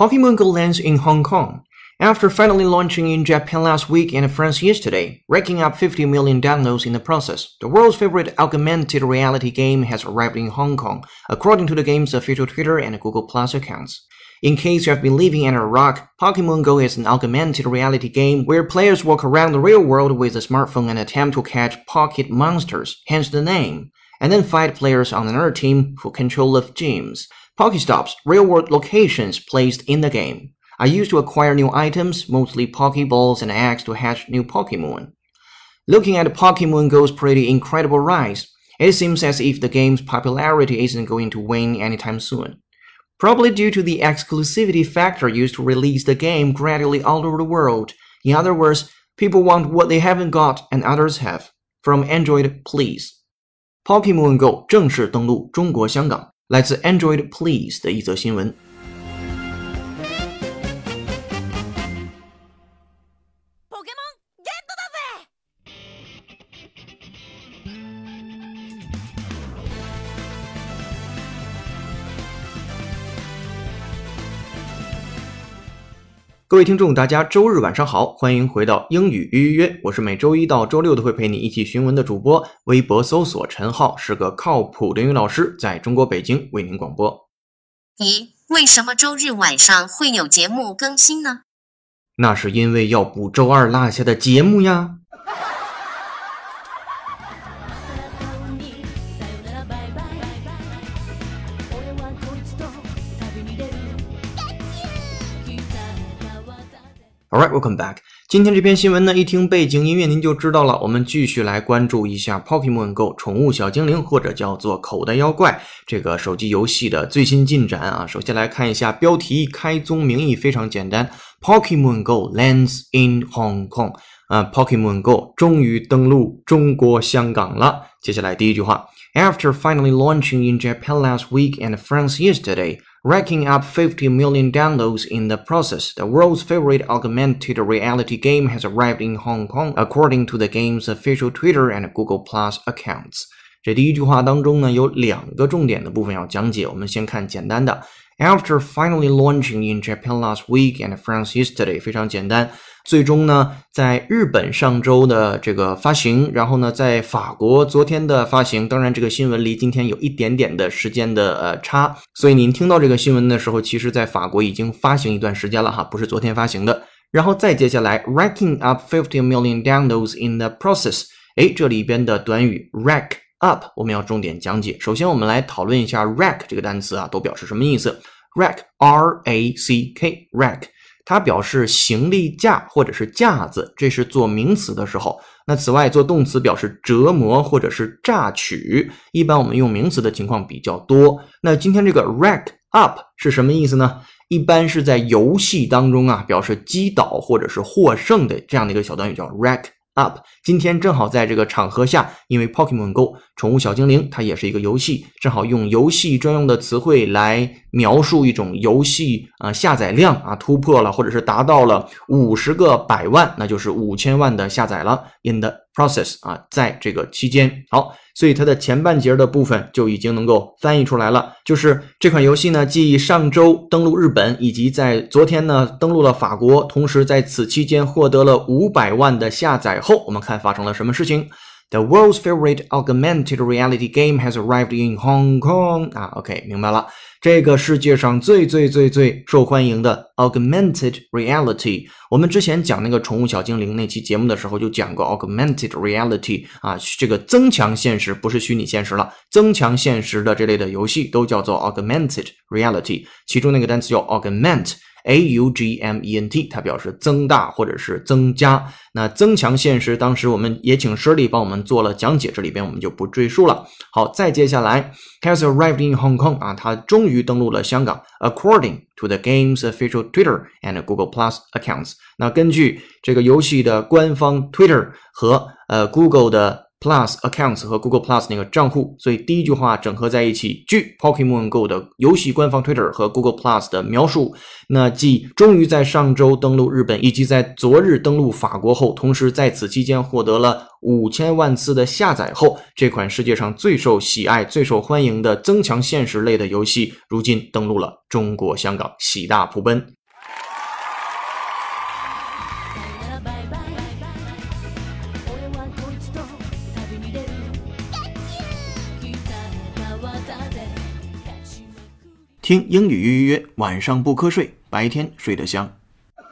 Pokemon Go lands in Hong Kong. After finally launching in Japan last week and France yesterday, racking up 50 million downloads in the process, the world's favorite augmented reality game has arrived in Hong Kong, according to the game's official Twitter and Google Plus accounts. In case you have been living under a rock, Pokemon Go is an augmented reality game where players walk around the real world with a smartphone and attempt to catch pocket monsters, hence the name, and then fight players on another team for control of gyms. Pokestops, real-world locations placed in the game, are used to acquire new items, mostly Pokeballs and eggs to hatch new Pokemon. Looking at Pokemon Go's pretty incredible rise, it seems as if the game's popularity isn't going to wane anytime soon. Probably due to the exclusivity factor used to release the game gradually all over the world. In other words, people want what they haven't got and others have. From Android, please. Pokemon Go 正式登陆中国香港。 来自 Android Please 的一则新闻。 各位听众，大家周日晚上好，欢迎回到英语约约约，我是每周一到周六都会陪你一起询文的主播。微博搜索陈浩，是个靠谱的英语老师，在中国北京为您广播。咦，为什么周日晚上会有节目更新呢？那是因为要补周二落下的节目呀。All right, welcome back. 今天这篇新闻呢，一听背景音乐您就知道了。我们继续来关注一下 Pokemon Go 宠物小精灵，或者叫做口袋妖怪这个手机游戏的最新进展啊。首先来看一下标题，开宗明义非常简单，Pokemon Go lands in Hong Kong 啊，Pokemon Go 终于登陆中国香港了。接下来第一句话，After finally launching in Japan last week and France yesterday. racking up 50 million downloads in the process. The world's favorite augmented reality game has arrived in Hong Kong, according to the game's official Twitter and Google Plus accounts. 这第一句话当中呢，有两个重点的部分要讲解。我们先看简单的。 After finally launching in Japan last week and France yesterday，非常简单。最终呢，在日本上周的这个发行，然后呢，在法国昨天的发行。当然，这个新闻离今天有一点点的时间的呃差，所以您听到这个新闻的时候，其实在法国已经发行一段时间了哈，不是昨天发行的。然后再接下来，racking up fifty million downloads in the process。哎，这里边的短语 rack up 我们要重点讲解。首先，我们来讨论一下 rack 这个单词啊，都表示什么意思？rack r a c k rack。它表示行李架或者是架子，这是做名词的时候。那此外，做动词表示折磨或者是榨取，一般我们用名词的情况比较多。那今天这个 rack up 是什么意思呢？一般是在游戏当中啊，表示击倒或者是获胜的这样的一个小短语叫 rack up。今天正好在这个场合下，因为 Pokemon Go 宠物小精灵它也是一个游戏，正好用游戏专用的词汇来描述一种游戏啊、下载量啊突破了或者是达到了五十个百万，那就是五千万的下载了。In the process 啊，在这个期间，好，所以它的前半截的部分就已经能够翻译出来了，就是这款游戏呢，继上周登陆日本，以及在昨天呢登陆了法国，同时在此期间获得了五百万的下载后，我们看发生了什么事情。The world's favorite augmented reality game has arrived in Hong Kong. 啊，OK，明白了。这个世界上最最最最受欢迎的 augmented reality，我们之前讲那个宠物小精灵那期节目的时候就讲过 augmented reality 啊，这个增强现实不是虚拟现实了，增强现实的这类的游戏都叫做 augmented reality，其中那个单词叫 augment。A U G M E N T，它表示增大或者是增加。那增强现实，当时我们也请 Shirley 帮我们做了讲解，这里边我们就不赘述了。好，再接下来，has arrived in Hong Kong 啊，他终于登陆了香港。According to the game's official Twitter and Google Plus accounts，那根据这个游戏的官方 Twitter 和呃 Google 的 Plus accounts 和 Google Plus 那个账户，所以第一句话整合在一起。据 Pokemon Go 的游戏官方 Twitter 和 Google Plus 的描述，那继终于在上周登陆日本，以及在昨日登陆法国后，同时在此期间获得了五千万次的下载后，这款世界上最受喜爱、最受欢迎的增强现实类的游戏，如今登陆了中国香港，喜大普奔。听英语约约约，晚上不瞌睡，白天睡得香。で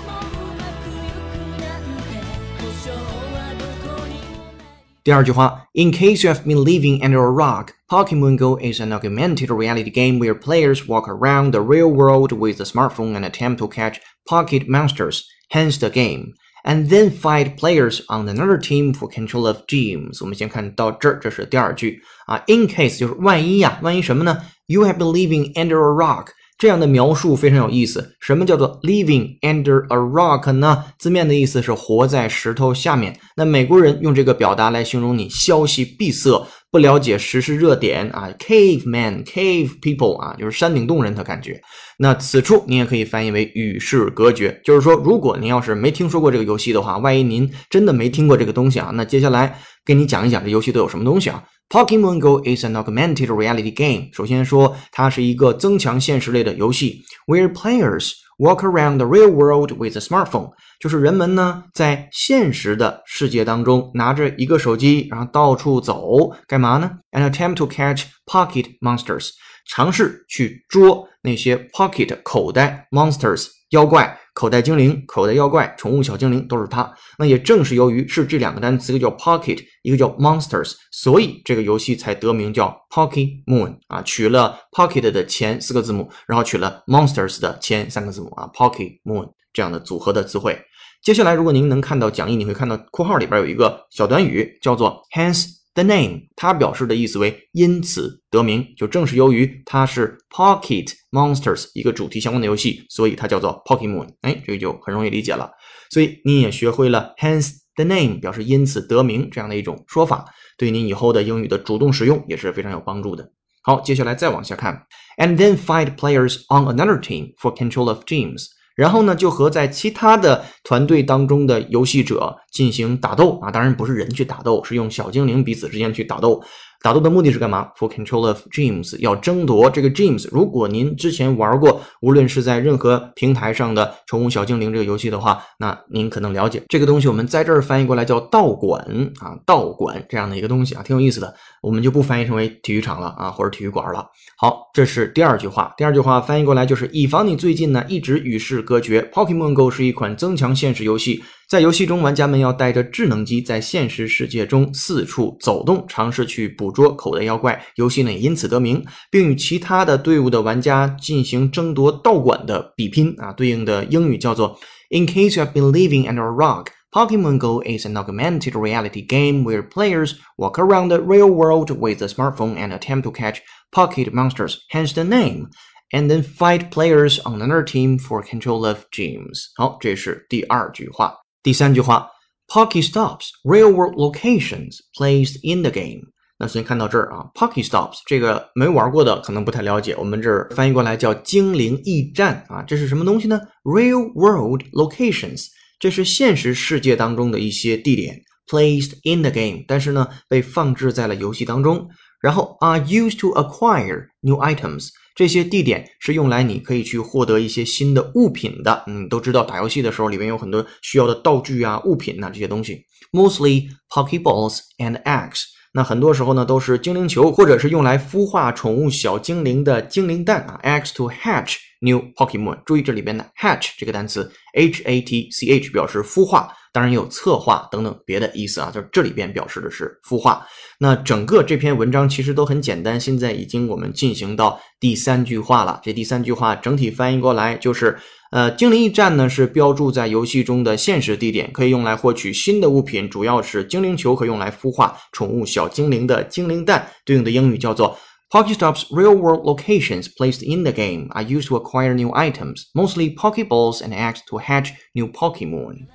もうまくいくなんて保証はどこにもない第二句话，In case you have been living under a rock, Pokemon Go is an augmented reality game where players walk around the real world with a smartphone and attempt to catch pocket monsters, hence the game, And then fight players on another team for control of gyms。我们先看到这儿，这是第二句啊。In case 就是万一呀，万一什么呢？You have been living under a rock。这样的描述非常有意思。什么叫做 living under a rock 呢？字面的意思是活在石头下面。那美国人用这个表达来形容你消息闭塞，不了解时事热点啊，caveman、cave people 啊，就是山顶洞人的感觉。那此处你也可以翻译为与世隔绝，就是说，如果您要是没听说过这个游戏的话，万一您真的没听过这个东西啊，那接下来给你讲一讲这游戏都有什么东西啊。Pokemon Go is an augmented reality game。首先说，它是一个增强现实类的游戏，where players walk around the real world with a smartphone。就是人们呢在现实的世界当中拿着一个手机，然后到处走，干嘛呢？An attempt to catch pocket monsters。尝试去捉那些 pocket 口袋 monsters 妖怪、口袋精灵、口袋妖怪、宠物小精灵都是它。那也正是由于是这两个单词，一个叫 pocket，一个叫 monsters，所以这个游戏才得名叫 pocket moon 啊，取了 pocket 的前四个字母，然后取了 monsters 的前三个字母啊 pocket moon 这样的组合的词汇。接下来，如果您能看到讲义，你会看到括号里边有一个小短语，叫做 hence the name，它表示的意思为因此得名，就正是由于它是 Pocket Monsters 一个主题相关的游戏，所以它叫做 Pokemon。哎，这个就很容易理解了。所以你也学会了 hence the name，表示因此得名这样的一种说法，对你以后的英语的主动使用也是非常有帮助的。好，接下来再往下看，and then fight players on another team for control of gyms。然后呢，就和在其他的团队当中的游戏者进行打斗啊，当然不是人去打斗，是用小精灵彼此之间去打斗。打斗的目的是干嘛？For control of gyms，要争夺这个 gyms。如果您之前玩过，无论是在任何平台上的宠物小精灵这个游戏的话，那您可能了解这个东西。我们在这儿翻译过来叫道馆啊，道馆这样的一个东西啊，挺有意思的。我们就不翻译成为体育场了啊，或者体育馆了。好，这是第二句话。第二句话翻译过来就是以防你最近呢一直与世隔绝。Pokemon Go 是一款增强现实游戏。在游戏中，玩家们要带着智能机在现实世界中四处走动，尝试去捕捉口袋妖怪。游戏呢也因此得名，并与其他的队伍的玩家进行争夺道馆的比拼啊。对应的英语叫做 In case you have been living under a rock. Pokemon Go is an augmented reality game where players walk around the real world with a smartphone and attempt to catch pocket monsters, hence the name and then fight players on another team for control of gyms。好，这是第二句话。 第三句话，Pokestops real world locations placed in the game。那先看到这儿啊，Pokestops 这个没玩过的可能不太了解，我们这儿翻译过来叫精灵驿站啊，这是什么东西呢？Real world locations，这是现实世界当中的一些地点，placed in the game，但是呢被放置在了游戏当中。然后 are used to acquire new items，这些地点是用来你可以去获得一些新的物品的。嗯，都知道打游戏的时候里面有很多需要的道具啊、物品呐、这些东西。Mostly pocket balls and eggs。那很多时候呢，都是精灵球，或者是用来孵化宠物小精灵的精灵蛋啊，eggs to hatch new Pokemon。注意这里边的 hatch 这个单词，h a t c h 表示孵化，当然也有策划等等别的意思啊，就是这里边表示的是孵化。那整个这篇文章其实都很简单，现在已经我们进行到第三句话了。这第三句话整体翻译过来就是。呃，精灵驿站呢是标注在游戏中的现实地点，可以用来获取新的物品，主要是精灵球和用来孵化宠物小精灵的精灵蛋。对应的英语叫做 Pokestops. Real-world locations placed in the game are used to acquire new items, mostly Pokeballs and eggs to hatch new Pokemon.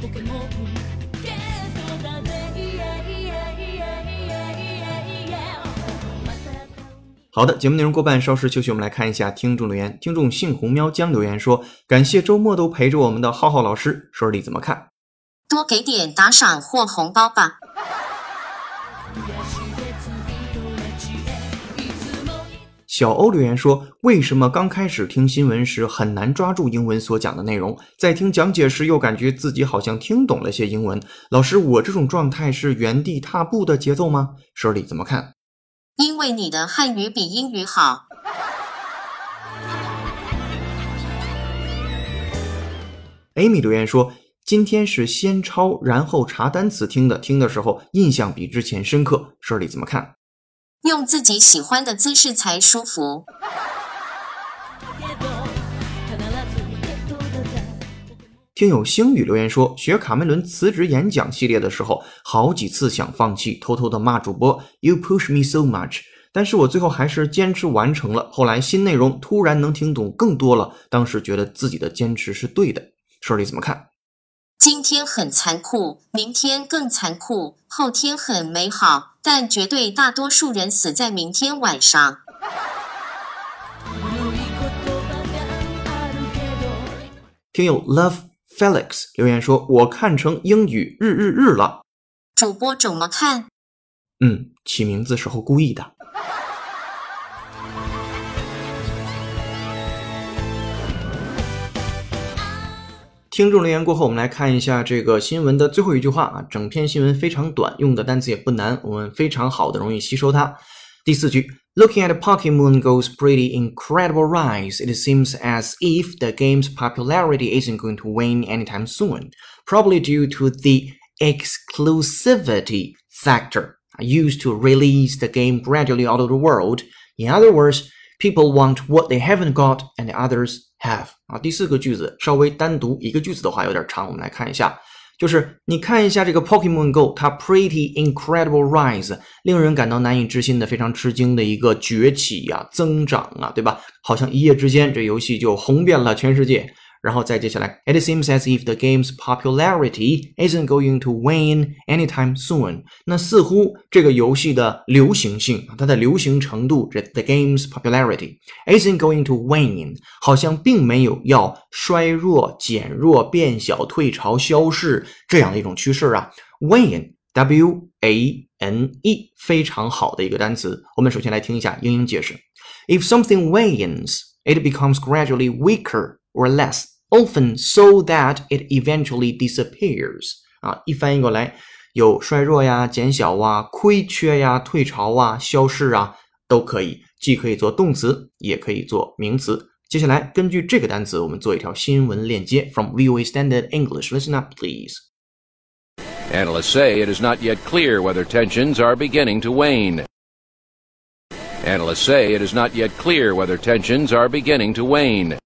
ポケモンゲットだぜイエイイエイイエイイエイイエイイエイまさか好的，节目内容过半，稍事休息，我们来看一下听众留言。听众杏红喵江留言说：“感谢周末都陪着我们的浩浩老师，说你怎么看？”多给点打赏或红包吧。 小欧留言说：“为什么刚开始听新闻时很难抓住英文所讲的内容，在听讲解时又感觉自己好像听懂了些英文？老师，我这种状态是原地踏步的节奏吗？舍里怎么看？”因为你的汉语比英语好。Amy 留言说：“今天是先抄然后查单词听的，听的时候印象比之前深刻。舍里怎么看？”用自己喜欢的姿势才舒服。听友星宇留言说，学卡梅伦辞职演讲系列的时候，好几次想放弃，偷偷的骂主播 “You push me so much”，但是我最后还是坚持完成了。后来新内容突然能听懂更多了，当时觉得自己的坚持是对的。说里怎么看？今天很残酷，明天更残酷，后天很美好，但绝对大多数人死在明天晚上。听友 Love Felix 留言说：“我看成英语日日日了。主播怎么看？”嗯，起名字时候故意的。听众留言过后，我们来看一下这个新闻的最后一句话啊。整篇新闻非常短，用的单词也不难，我们非常好的容易吸收它。第四句，Looking at Pokemon Go's pretty incredible rise, it seems as if the game's popularity isn't going to wane anytime soon, probably due to the exclusivity factor used to release the game gradually out of the world. In other words, people want what they haven't got and others have 啊，第四个句子稍微单独一个句子的话有点长，我们来看一下，就是你看一下这个 Pokemon Go，它 pretty incredible rise，令人感到难以置信的、非常吃惊的一个崛起呀、增长啊，对吧？好像一夜之间这游戏就红遍了全世界。然后再接下来，It seems as if the game's popularity isn't going to wane anytime soon。那似乎这个游戏的流行性，它的流行程度，这 the game's popularity isn't going to wane，好像并没有要衰弱、减弱、变小、退潮、消逝这样的一种趋势啊。wane，w a n e，非常好的一个单词。我们首先来听一下英英解释：If something wanes, it becomes gradually weaker. or less, often so that it eventually disappears. 啊，一翻译过来，有衰弱呀、减小啊、亏缺呀、退潮啊、消逝啊，都可以，既可以做动词，也可以做名词。接下来，根据这个单词，我们做一条新闻链接，from VOA Standard English. Listen up, please. Analysts say it is not yet clear whether tensions are beginning to wane. Analysts say it is not yet clear whether tensions are beginning to wane.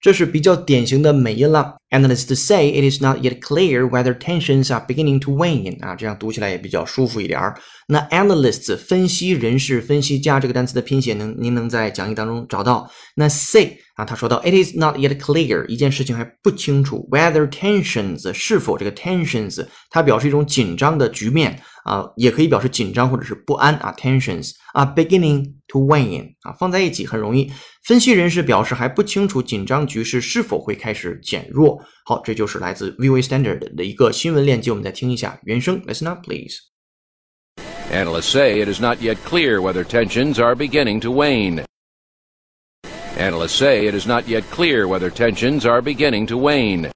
这是比较典型的美音了。Analysts say it is not yet clear whether tensions are beginning to wane 啊，这样读起来也比较舒服一点儿。那 analysts 分析人士、分析家这个单词的拼写能您能在讲义当中找到。那 say 啊，他说到 it is not yet clear 一件事情还不清楚 whether tensions 是否这个 tensions 它表示一种紧张的局面啊，也可以表示紧张或者是不安啊。tensions are beginning to wane 啊，放在一起很容易。分析人士表示还不清楚紧张局势是否会开始减弱。好，这就是来自 VOA Standard 的一个新闻链接，我们再听一下原声。Listen up, please. Analysts say it is not yet clear whether tensions are beginning to wane. Analysts say it is not yet clear whether tensions are beginning to wane.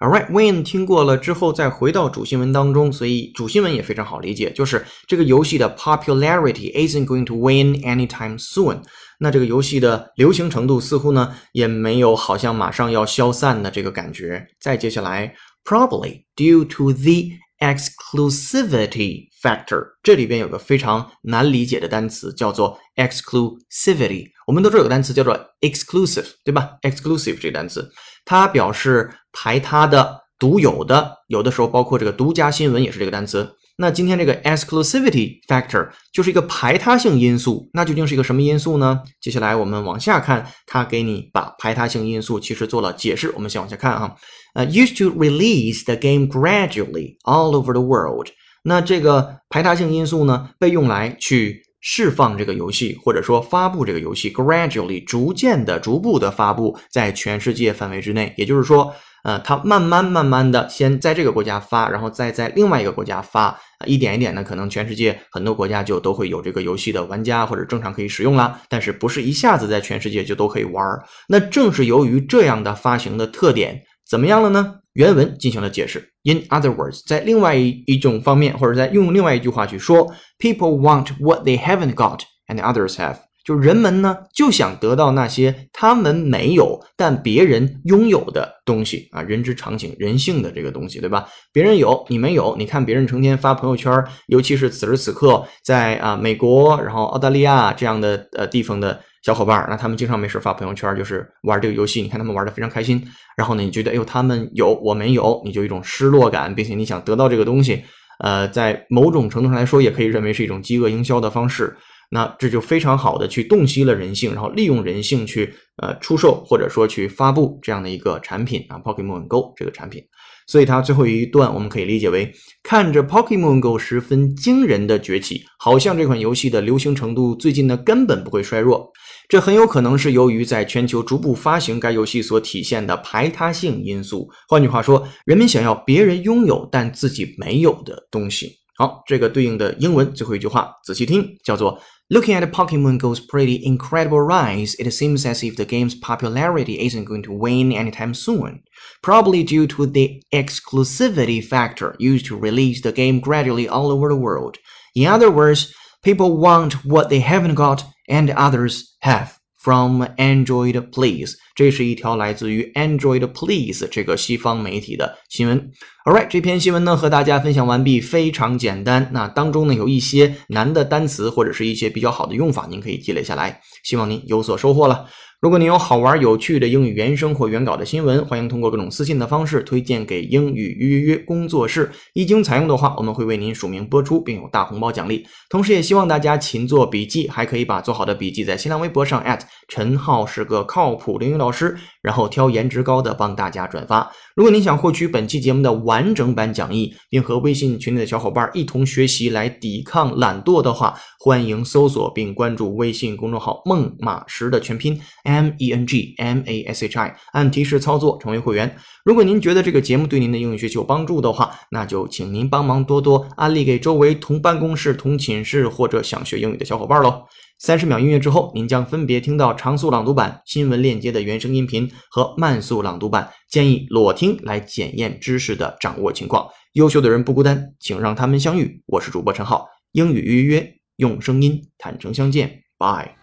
Alright, Win 听过了之后，再回到主新闻当中，所以主新闻也非常好理解，就是这个游戏的 popularity isn't going to win anytime soon。那这个游戏的流行程度似乎呢也没有好像马上要消散的这个感觉。再接下来，probably due to the exclusivity factor，这里边有个非常难理解的单词叫做 exclusivity。我们都知道有个单词叫做 exclusive，对吧？exclusive 这个单词，它表示排他的、独有的，有的时候包括这个独家新闻也是这个单词。那今天这个 exclusivity factor 就是一个排他性因素，那究竟是一个什么因素呢？接下来我们往下看，它给你把排他性因素其实做了解释。我们先往下看啊，呃，used to release the game gradually all over the world。那这个排他性因素呢，被用来去释放这个游戏，或者说发布这个游戏，gradually 逐渐的、逐步的发布在全世界范围之内。也就是说，呃，它慢慢慢慢的先在这个国家发，然后再在另外一个国家发，一点一点的，可能全世界很多国家就都会有这个游戏的玩家或者正常可以使用啦。但是不是一下子在全世界就都可以玩？那正是由于这样的发行的特点，怎么样了呢？原文进行了解释。In other words，在另外一一种方面，或者在用另外一句话去说，People want what they haven't got and others have。就人们呢就想得到那些他们没有但别人拥有的东西啊，人之常情，人性的这个东西，对吧？别人有你没有，你看别人成天发朋友圈，尤其是此时此刻在啊美国，然后澳大利亚这样的呃地方的小伙伴儿，那他们经常没事发朋友圈，就是玩这个游戏，你看他们玩的非常开心，然后呢，你觉得哎呦他们有我没有，你就一种失落感，并且你想得到这个东西，呃，在某种程度上来说，也可以认为是一种饥饿营销的方式。那这就非常好的去洞悉了人性，然后利用人性去呃出售或者说去发布这样的一个产品啊，Pokemon Go 这个产品。所以它最后一段我们可以理解为，看着 Pokemon Go 十分惊人的崛起，好像这款游戏的流行程度最近呢根本不会衰弱。这很有可能是由于在全球逐步发行该游戏所体现的排他性因素。换句话说，人们想要别人拥有但自己没有的东西。好，这个对应的英文最后一句话，仔细听，叫做。Looking at Pokemon Go's pretty incredible rise, it seems as if the game's popularity isn't going to wane anytime soon, probably due to the exclusivity factor used to release the game gradually all over the world. In other words, people want what they haven't got and others have. From Android Please，这是一条来自于 Android Please 这个西方媒体的新闻。Alright，这篇新闻呢和大家分享完毕，非常简单。那当中呢有一些难的单词或者是一些比较好的用法，您可以积累下来。希望您有所收获了。如果您有好玩有趣的英语原声或原稿的新闻，欢迎通过各种私信的方式推荐给英语约约工作室。一经采用的话，我们会为您署名播出，并有大红包奖励。同时，也希望大家勤做笔记，还可以把做好的笔记在新浪微博上陈浩是个靠谱的英语老师，然后挑颜值高的帮大家转发。如果您想获取本期节目的完整版讲义，并和微信群里的小伙伴一同学习来抵抗懒惰的话，欢迎搜索并关注微信公众号“孟马石”的全拼。M E N G M A S H I，按提示操作成为会员。如果您觉得这个节目对您的英语学习有帮助的话，那就请您帮忙多多安利给周围同办公室、同寝室或者想学英语的小伙伴喽。三十秒音乐之后，您将分别听到长速朗读版、新闻链接的原声音频和慢速朗读版，建议裸听来检验知识的掌握情况。优秀的人不孤单，请让他们相遇。我是主播陈浩，英语预约用声音坦诚相见，Bye。